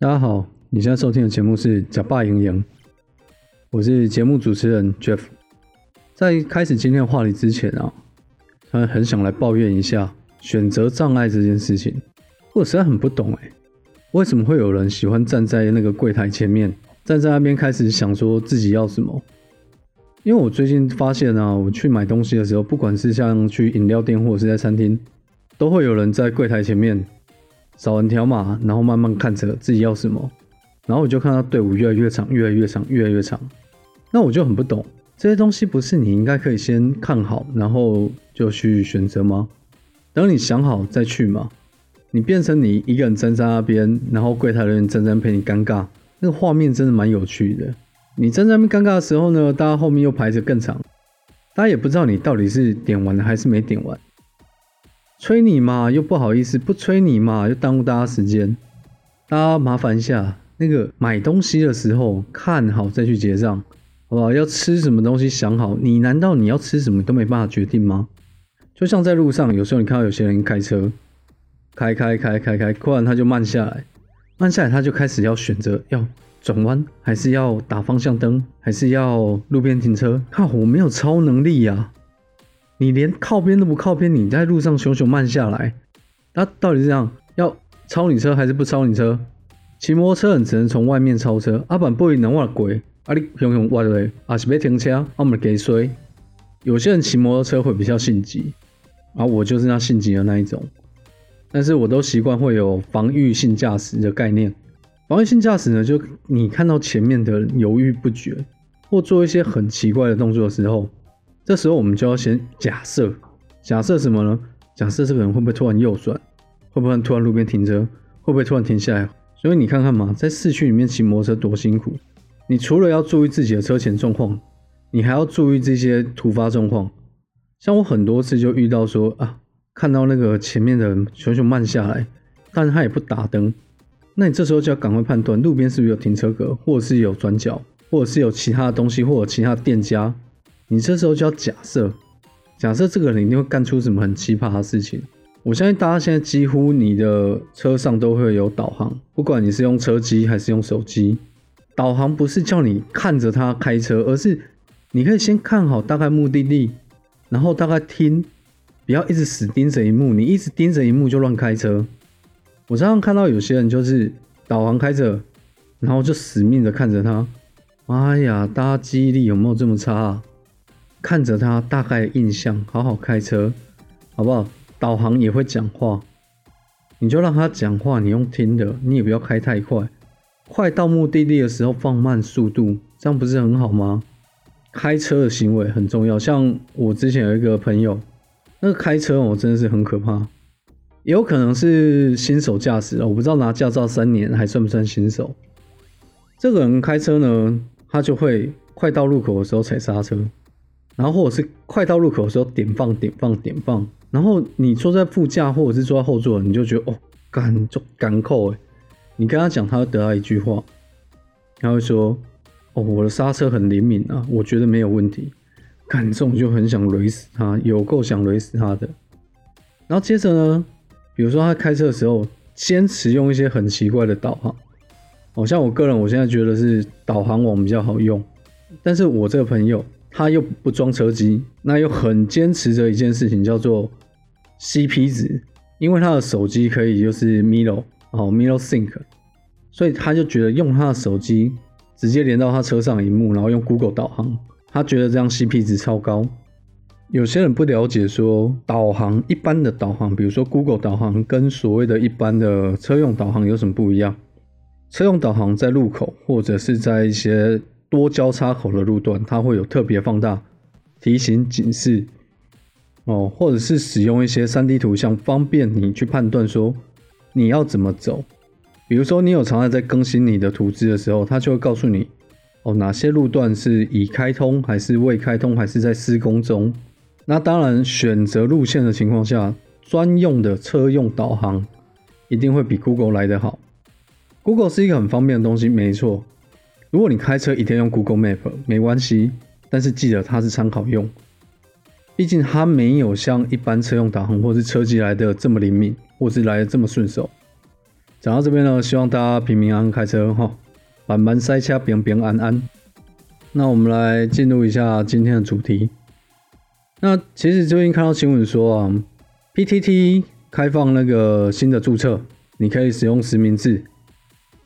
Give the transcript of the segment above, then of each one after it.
大家好，你现在收听的节目是《假爸赢赢》，我是节目主持人 Jeff。在开始今天的话题之前啊，他很想来抱怨一下选择障碍这件事情。我实在很不懂哎，为什么会有人喜欢站在那个柜台前面，站在那边开始想说自己要什么？因为我最近发现啊，我去买东西的时候，不管是像去饮料店或者是在餐厅，都会有人在柜台前面。扫完条码，然后慢慢看着自己要什么，然后我就看到队伍越来越长，越来越长，越来越长。那我就很不懂，这些东西不是你应该可以先看好，然后就去选择吗？等你想好再去嘛。你变成你一个人站在那边，然后柜台的人站在陪你尴尬，那个画面真的蛮有趣的。你站在那边尴尬的时候呢，大家后面又排着更长，大家也不知道你到底是点完了还是没点完。催你嘛，又不好意思；不催你嘛，又耽误大家时间。大家麻烦一下，那个买东西的时候看好再去结账，好不好？要吃什么东西想好。你难道你要吃什么都没办法决定吗？就像在路上，有时候你看到有些人开车，开开开开开，突然他就慢下来，慢下来他就开始要选择要转弯，还是要打方向灯，还是要路边停车？哈，我没有超能力呀。你连靠边都不靠边，你在路上熊熊慢下来，那到底是这样？要超你车还是不超你车？骑摩托车你只能从外面超车，阿板不会能挖鬼，啊你熊熊挖的，啊是要停车，我们给谁？有些人骑摩托车会比较性急，啊我就是那性急的那一种，但是我都习惯会有防御性驾驶的概念。防御性驾驶呢，就你看到前面的人犹豫不决，或做一些很奇怪的动作的时候。这时候我们就要先假设，假设什么呢？假设这个人会不会突然右转，会不会突然路边停车，会不会突然停下来？所以你看看嘛，在市区里面骑摩托车多辛苦。你除了要注意自己的车前状况，你还要注意这些突发状况。像我很多次就遇到说啊，看到那个前面的人熊熊慢下来，但是他也不打灯，那你这时候就要赶快判断路边是不是有停车格，或者是有转角，或者是有其他的东西，或者其他店家。你这时候就要假设，假设这个人一定会干出什么很奇葩的事情。我相信大家现在几乎你的车上都会有导航，不管你是用车机还是用手机，导航不是叫你看着他开车，而是你可以先看好大概目的地，然后大概听，不要一直死盯着一幕，你一直盯着一幕就乱开车。我常常看到有些人就是导航开着，然后就死命的看着他。妈呀，大家记忆力有没有这么差？看着他大概印象，好好开车，好不好？导航也会讲话，你就让他讲话，你用听的，你也不要开太快，快到目的地的时候放慢速度，这样不是很好吗？开车的行为很重要，像我之前有一个朋友，那个开车我真的是很可怕，也有可能是新手驾驶我不知道拿驾照三年还算不算新手。这个人开车呢，他就会快到路口的时候踩刹车。然后或者是快到路口的时候点放点放点放，然后你坐在副驾或者是坐在后座，你就觉得哦，干就干扣哎，你跟他讲，他会得到一句话，他会说哦，我的刹车很灵敏啊，我觉得没有问题。干这种就很想雷死他，有够想雷死他的。然后接着呢，比如说他开车的时候坚持用一些很奇怪的导航，好像我个人我现在觉得是导航网比较好用，但是我这个朋友。他又不装车机，那又很坚持着一件事情，叫做 CP 值，因为他的手机可以就是 Milo 哦，Milo Sync，所以他就觉得用他的手机直接连到他车上荧幕，然后用 Google 导航，他觉得这样 CP 值超高。有些人不了解说导航一般的导航，比如说 Google 导航跟所谓的一般的车用导航有什么不一样？车用导航在路口或者是在一些多交叉口的路段，它会有特别放大、提醒、警示哦，或者是使用一些三 D 图像，方便你去判断说你要怎么走。比如说，你有常常在更新你的图资的时候，它就会告诉你哦，哪些路段是已开通，还是未开通，还是在施工中。那当然，选择路线的情况下，专用的车用导航一定会比 Google 来得好。Google 是一个很方便的东西，没错。如果你开车一定用 Google Map，没关系，但是记得它是参考用，毕竟它没有像一般车用导航或是车机来的这么灵敏，或是来的这么顺手。讲到这边呢，希望大家平平安安开车哈，慢慢塞车，平平安安。那我们来进入一下今天的主题。那其实最近看到新闻说啊，PTT 开放那个新的注册，你可以使用实名制，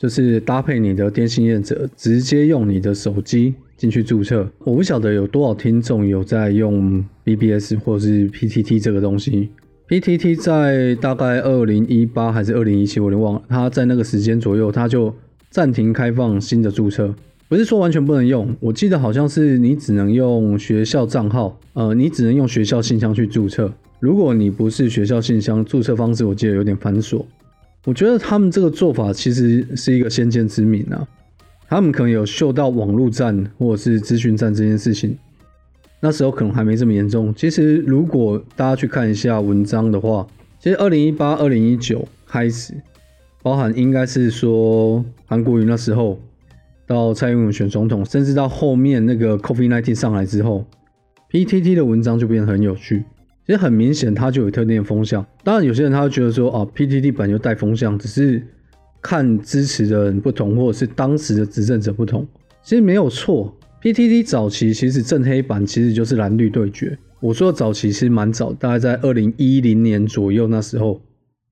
就是搭配你的电信业者，直接用你的手机进去注册。我不晓得有多少听众有在用 BBS 或是 PTT 这个东西。PTT 在大概二零一八还是二零一七，我有点忘了。它在那个时间左右，它就暂停开放新的注册。不是说完全不能用，我记得好像是你只能用学校账号，呃，你只能用学校信箱去注册。如果你不是学校信箱，注册方式我记得有点繁琐。我觉得他们这个做法其实是一个先见之明啊，他们可能有嗅到网络战或者是资讯战这件事情，那时候可能还没这么严重。其实如果大家去看一下文章的话，其实二零一八、二零一九开始，包含应该是说韩国瑜那时候。到蔡英文选总统，甚至到后面那个 COVID-19 上来之后，PTT 的文章就变得很有趣。其实很明显，它就有特定的风向。当然，有些人他会觉得说，哦，PTT 本就带风向，只是看支持的人不同，或者是当时的执政者不同。其实没有错，PTT 早期其实正黑版其实就是蓝绿对决。我说的早期其实蛮早，大概在二零一零年左右那时候。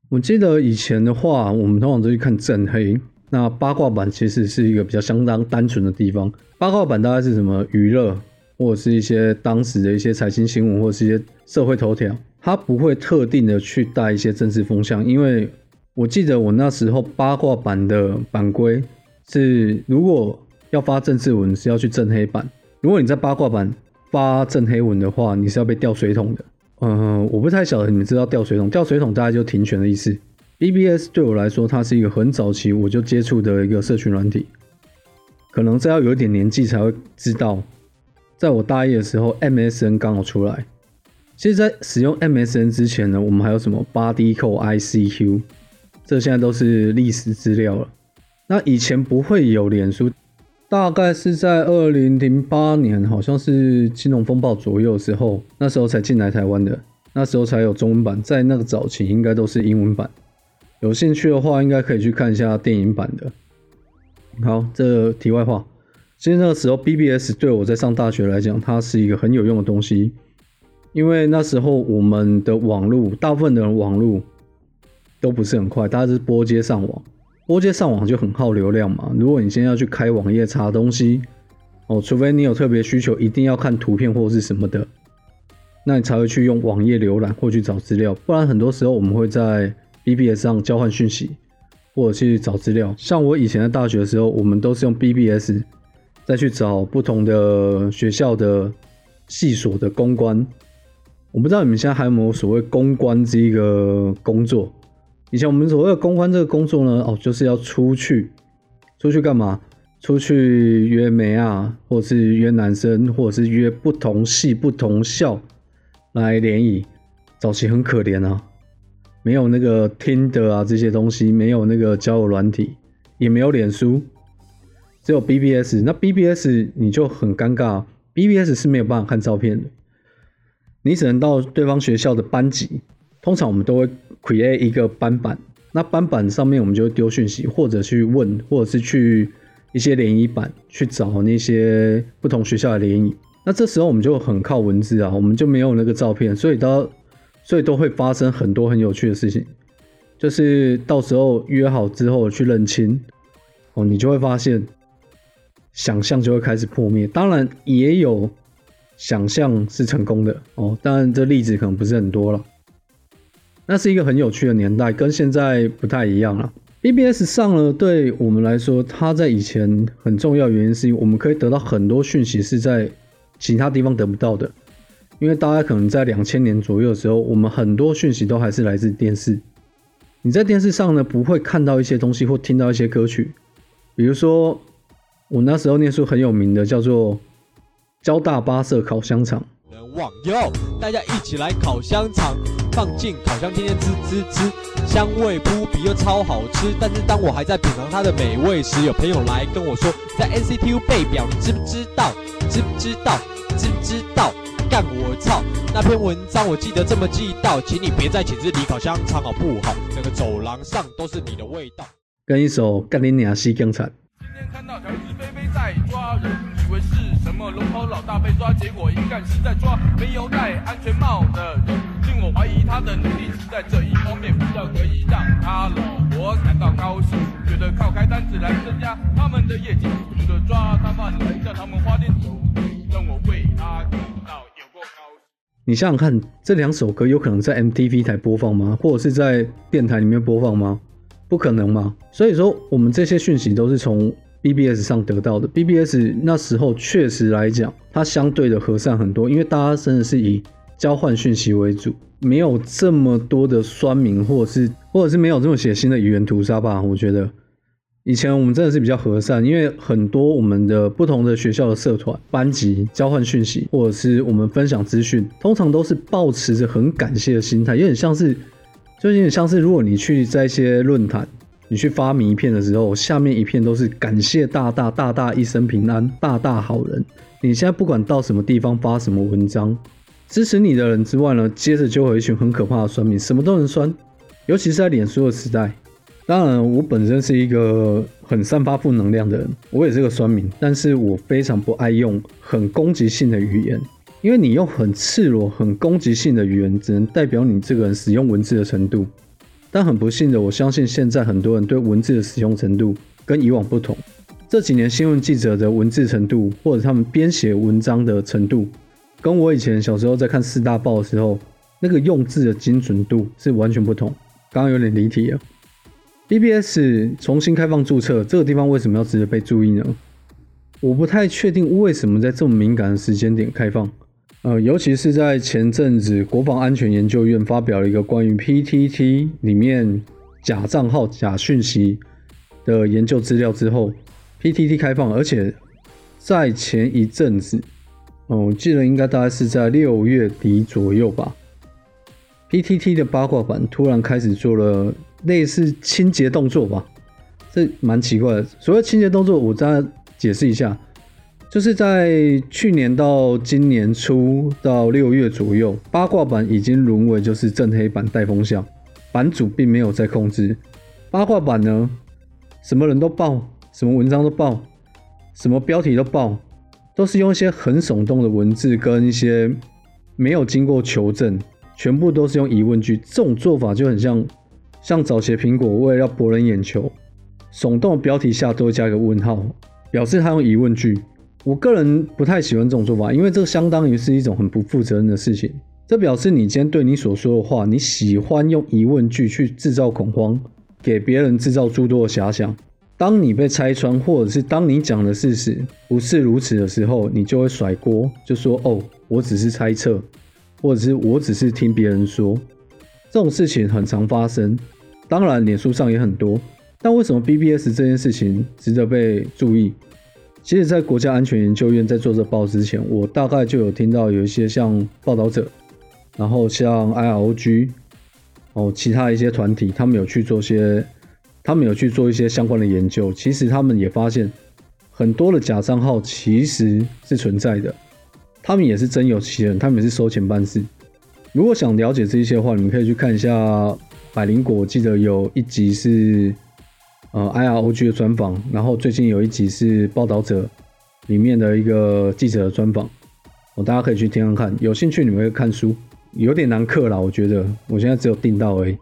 我记得以前的话，我们通常都去看正黑。那八卦版其实是一个比较相当单纯的地方。八卦版大概是什么娱乐，或者是一些当时的一些财经新闻，或者是一些社会头条，它不会特定的去带一些政治风向。因为我记得我那时候八卦版的版规是，如果要发政治文是要去正黑版，如果你在八卦版发正黑文的话，你是要被掉水桶的。嗯，我不太晓得你们知道掉水桶，掉水桶大概就停权的意思。BBS 对我来说，它是一个很早期我就接触的一个社群软体，可能再要有一点年纪才会知道。在我大一的时候，MSN 刚好出来。其实，在使用 MSN 之前呢，我们还有什么 Body c o、ICQ，这现在都是历史资料了。那以前不会有脸书，大概是在二零零八年，好像是金融风暴左右的时候，那时候才进来台湾的，那时候才有中文版，在那个早期应该都是英文版。有兴趣的话，应该可以去看一下电影版的。好，这题外话，其实那个时候 BBS 对我在上大学来讲，它是一个很有用的东西，因为那时候我们的网络，大部分的人网络都不是很快，大家是拨接上网，拨接上网就很耗流量嘛。如果你现在要去开网页查东西，哦，除非你有特别需求，一定要看图片或是什么的，那你才会去用网页浏览或去找资料，不然很多时候我们会在 BBS 上交换讯息，或者去找资料。像我以前在大学的时候，我们都是用 BBS 再去找不同的学校的系所的公关。我不知道你们现在还有没有所谓公关这一个工作？以前我们所谓的公关这个工作呢，哦，就是要出去，出去干嘛？出去约媒啊，或者是约男生，或者是约不同系、不同校来联谊。早期很可怜啊。没有那个听的啊，这些东西没有那个交友软体，也没有脸书，只有 BBS。那 BBS 你就很尴尬，BBS 是没有办法看照片的，你只能到对方学校的班级。通常我们都会 create 一个班板，那班板上面我们就会丢讯息，或者去问，或者是去一些联谊版去找那些不同学校的联谊。那这时候我们就很靠文字啊，我们就没有那个照片，所以到。所以都会发生很多很有趣的事情，就是到时候约好之后去认亲，哦，你就会发现想象就会开始破灭。当然也有想象是成功的哦，当然这例子可能不是很多了。那是一个很有趣的年代，跟现在不太一样了。BBS 上了，对我们来说，它在以前很重要原因是因为我们可以得到很多讯息是在其他地方得不到的。因为大家可能在两千年左右的时候，我们很多讯息都还是来自电视。你在电视上呢，不会看到一些东西或听到一些歌曲，比如说我那时候念书很有名的叫做交大八色烤香肠。网友，大家一起来烤香肠，放进烤箱，天天滋滋滋，香味扑鼻又超好吃。但是当我还在品尝它的美味时，有朋友来跟我说，在 NCTU 背表，你知不知道？知不知道？知不知道？干我操！那篇文章我记得这么记到，请你别在寝室里烤香肠好不好？整个走廊上都是你的味道。跟一首《干你娘西更惨》。天看到条子飞飞在抓人，以为是什么龙头老大被抓，结果一看是在抓没有戴安全帽的人。令我怀疑他的能力是在这一方面，不知道可以让他老婆感到高兴，觉得靠开单子来增加他们的业绩，除了抓他们来叫他们花点手，让我为他感到有够高兴。你想想看，这两首歌有可能在 MTV 台播放吗？或者是在电台里面播放吗？不可能嘛。所以说，我们这些讯息都是从 BBS 上得到的。BBS 那时候确实来讲，它相对的和善很多，因为大家真的是以交换讯息为主，没有这么多的酸民，或者是或者是没有这么血腥的语言屠杀吧。我觉得以前我们真的是比较和善，因为很多我们的不同的学校的社团、班级交换讯息，或者是我们分享资讯，通常都是抱持着很感谢的心态，有点像是。就有点像是，如果你去在一些论坛，你去发名片的时候，下面一片都是感谢大大大大一生平安，大大好人。你现在不管到什么地方发什么文章，支持你的人之外呢，接着就会有一群很可怕的酸民，什么都能酸。尤其是在脸书的时代，当然我本身是一个很散发负能量的人，我也是个酸民，但是我非常不爱用很攻击性的语言。因为你用很赤裸、很攻击性的语言，只能代表你这个人使用文字的程度。但很不幸的，我相信现在很多人对文字的使用程度跟以往不同。这几年新闻记者的文字程度，或者他们编写文章的程度，跟我以前小时候在看四大报的时候，那个用字的精准度是完全不同。刚刚有点离题了。BBS 重新开放注册，这个地方为什么要值得被注意呢？我不太确定为什么在这么敏感的时间点开放。呃，尤其是在前阵子，国防安全研究院发表了一个关于 PTT 里面假账号、假讯息的研究资料之后，PTT 开放，而且在前一阵子，哦，我记得应该大概是在六月底左右吧，PTT 的八卦版突然开始做了类似清洁动作吧，这蛮奇怪的。所谓清洁动作，我再解释一下。就是在去年到今年初到六月左右，八卦版已经沦为就是正黑版带风向，版主并没有在控制八卦版呢，什么人都报，什么文章都报，什么标题都报，都是用一些很耸动的文字跟一些没有经过求证，全部都是用疑问句。这种做法就很像像早期苹果为了要博人眼球，耸动标题下都会加一个问号，表示他用疑问句。我个人不太喜欢这种做法，因为这相当于是一种很不负责任的事情。这表示你今天对你所说的话，你喜欢用疑问句去制造恐慌，给别人制造诸多的遐想。当你被拆穿，或者是当你讲的事实不是如此的时候，你就会甩锅，就说：“哦，我只是猜测，或者是我只是听别人说。”这种事情很常发生，当然脸书上也很多。但为什么 BBS 这件事情值得被注意？其实，在国家安全研究院在做这报之前，我大概就有听到有一些像报道者，然后像 IROG，哦，其他一些团体，他们有去做些，他们有去做一些相关的研究。其实他们也发现，很多的假账号其实是存在的，他们也是真有其人，他们也是收钱办事。如果想了解这些的话，你们可以去看一下百灵果，记得有一集是。呃，I R O G 的专访，然后最近有一集是报道者里面的一个记者的专访，哦，大家可以去听听看。有兴趣你们会看书，有点难刻了，我觉得我现在只有订到而已，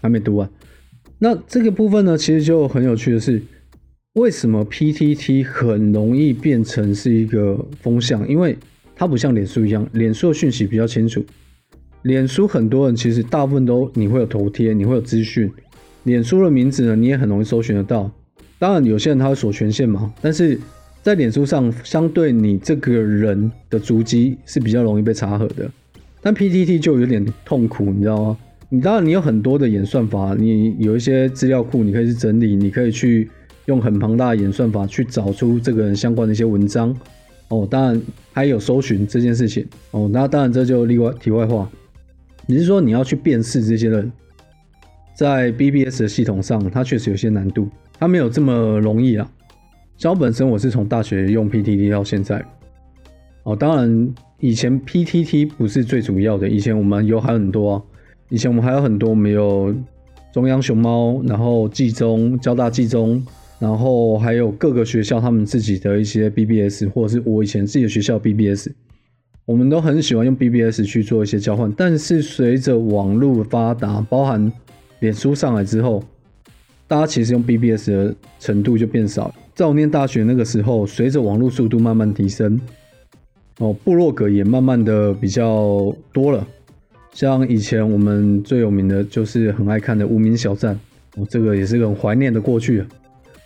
还没读完。那这个部分呢，其实就很有趣的是，为什么 P T T 很容易变成是一个风向？因为它不像脸书一样，脸书的讯息比较清楚，脸书很多人其实大部分都你会有头贴，你会有资讯。脸书的名字呢，你也很容易搜寻得到。当然，有些人他会锁权限嘛，但是在脸书上，相对你这个人的足迹是比较容易被查核的。但 PTT 就有点痛苦，你知道吗？你当然你有很多的演算法，你有一些资料库，你可以去整理，你可以去用很庞大的演算法去找出这个人相关的一些文章。哦，当然还有搜寻这件事情。哦，那当然这就例外题外话。你是说你要去辨识这些人？在 BBS 的系统上，它确实有些难度，它没有这么容易啊。像我本身，我是从大学用 PTT 到现在。哦，当然以前 PTT 不是最主要的，以前我们有还很多啊。以前我们还有很多没有中央熊猫，然后季中、交大季中，然后还有各个学校他们自己的一些 BBS，或者是我以前自己的学校 BBS，我们都很喜欢用 BBS 去做一些交换。但是随着网络发达，包含脸书上来之后，大家其实用 BBS 的程度就变少。在我念大学那个时候，随着网络速度慢慢提升，哦，部落格也慢慢的比较多了。像以前我们最有名的就是很爱看的无名小站，哦，这个也是个很怀念的过去。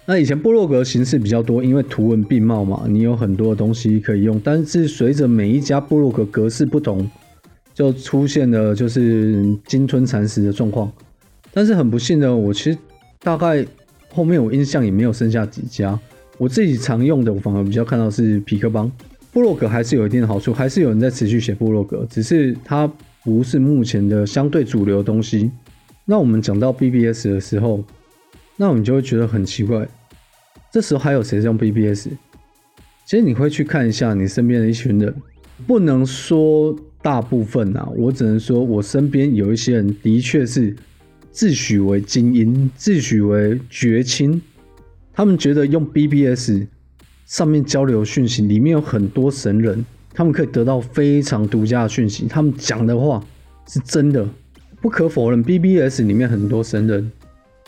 那以前部落格形式比较多，因为图文并茂嘛，你有很多的东西可以用。但是随着每一家部落格格式不同，就出现了就是鲸吞蚕食的状况。但是很不幸的，我其实大概后面我印象也没有剩下几家。我自己常用的，我反而比较看到是皮克邦。布洛格还是有一定的好处，还是有人在持续写布洛格，只是它。不是目前的相对主流的东西。那我们讲到 BBS 的时候，那我们就会觉得很奇怪。这时候还有谁在用 BBS？其实你会去看一下你身边的一群人，不能说大部分啊，我只能说我身边有一些人的确是自诩为精英，自诩为绝亲。他们觉得用 BBS 上面交流讯息，里面有很多神人。他们可以得到非常独家的讯息，他们讲的话是真的，不可否认。BBS 里面很多神人，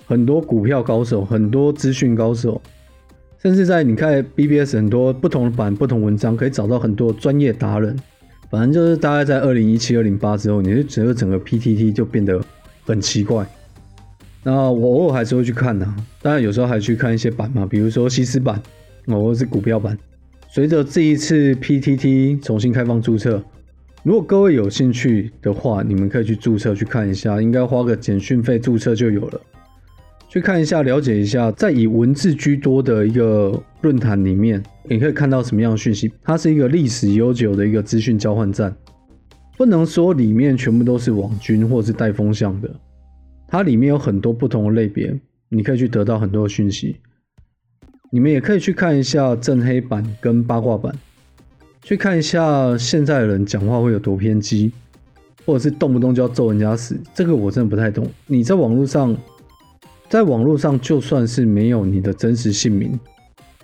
很多股票高手，很多资讯高手，甚至在你看 BBS 很多不同的版、不同文章，可以找到很多专业达人。反正就是大概在二零一七、二零八之后，你就觉得整个 PTT 就变得很奇怪。那我偶尔还是会去看的，当然有时候还去看一些版嘛，比如说西施版，或者是股票版。随着这一次 PTT 重新开放注册，如果各位有兴趣的话，你们可以去注册去看一下，应该花个简讯费注册就有了。去看一下，了解一下，在以文字居多的一个论坛里面，你可以看到什么样的讯息。它是一个历史悠久的一个资讯交换站，不能说里面全部都是网军或是带风向的，它里面有很多不同的类别，你可以去得到很多的讯息。你们也可以去看一下正黑板跟八卦板，去看一下现在的人讲话会有多偏激，或者是动不动就要揍人家死，这个我真的不太懂。你在网络上，在网络上就算是没有你的真实姓名，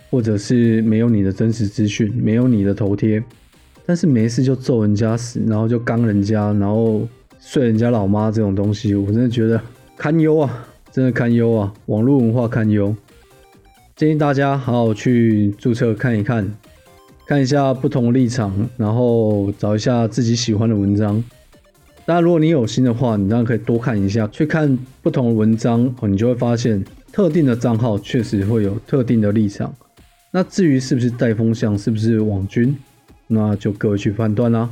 或者是没有你的真实资讯，没有你的头贴，但是没事就揍人家死，然后就刚人家，然后睡人家老妈这种东西，我真的觉得堪忧啊，真的堪忧啊，网络文化堪忧。建议大家好好去注册看一看，看一下不同的立场，然后找一下自己喜欢的文章。当然，如果你有心的话，你当然可以多看一下，去看不同的文章，你就会发现特定的账号确实会有特定的立场。那至于是不是带风向，是不是网军，那就各位去判断啦。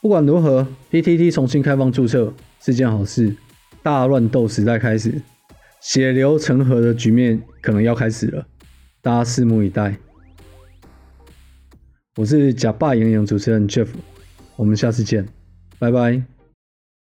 不管如何，PTT 重新开放注册是件好事，大乱斗时代开始。血流成河的局面可能要开始了，大家拭目以待。我是假霸营养主持人 Jeff，我们下次见，拜拜。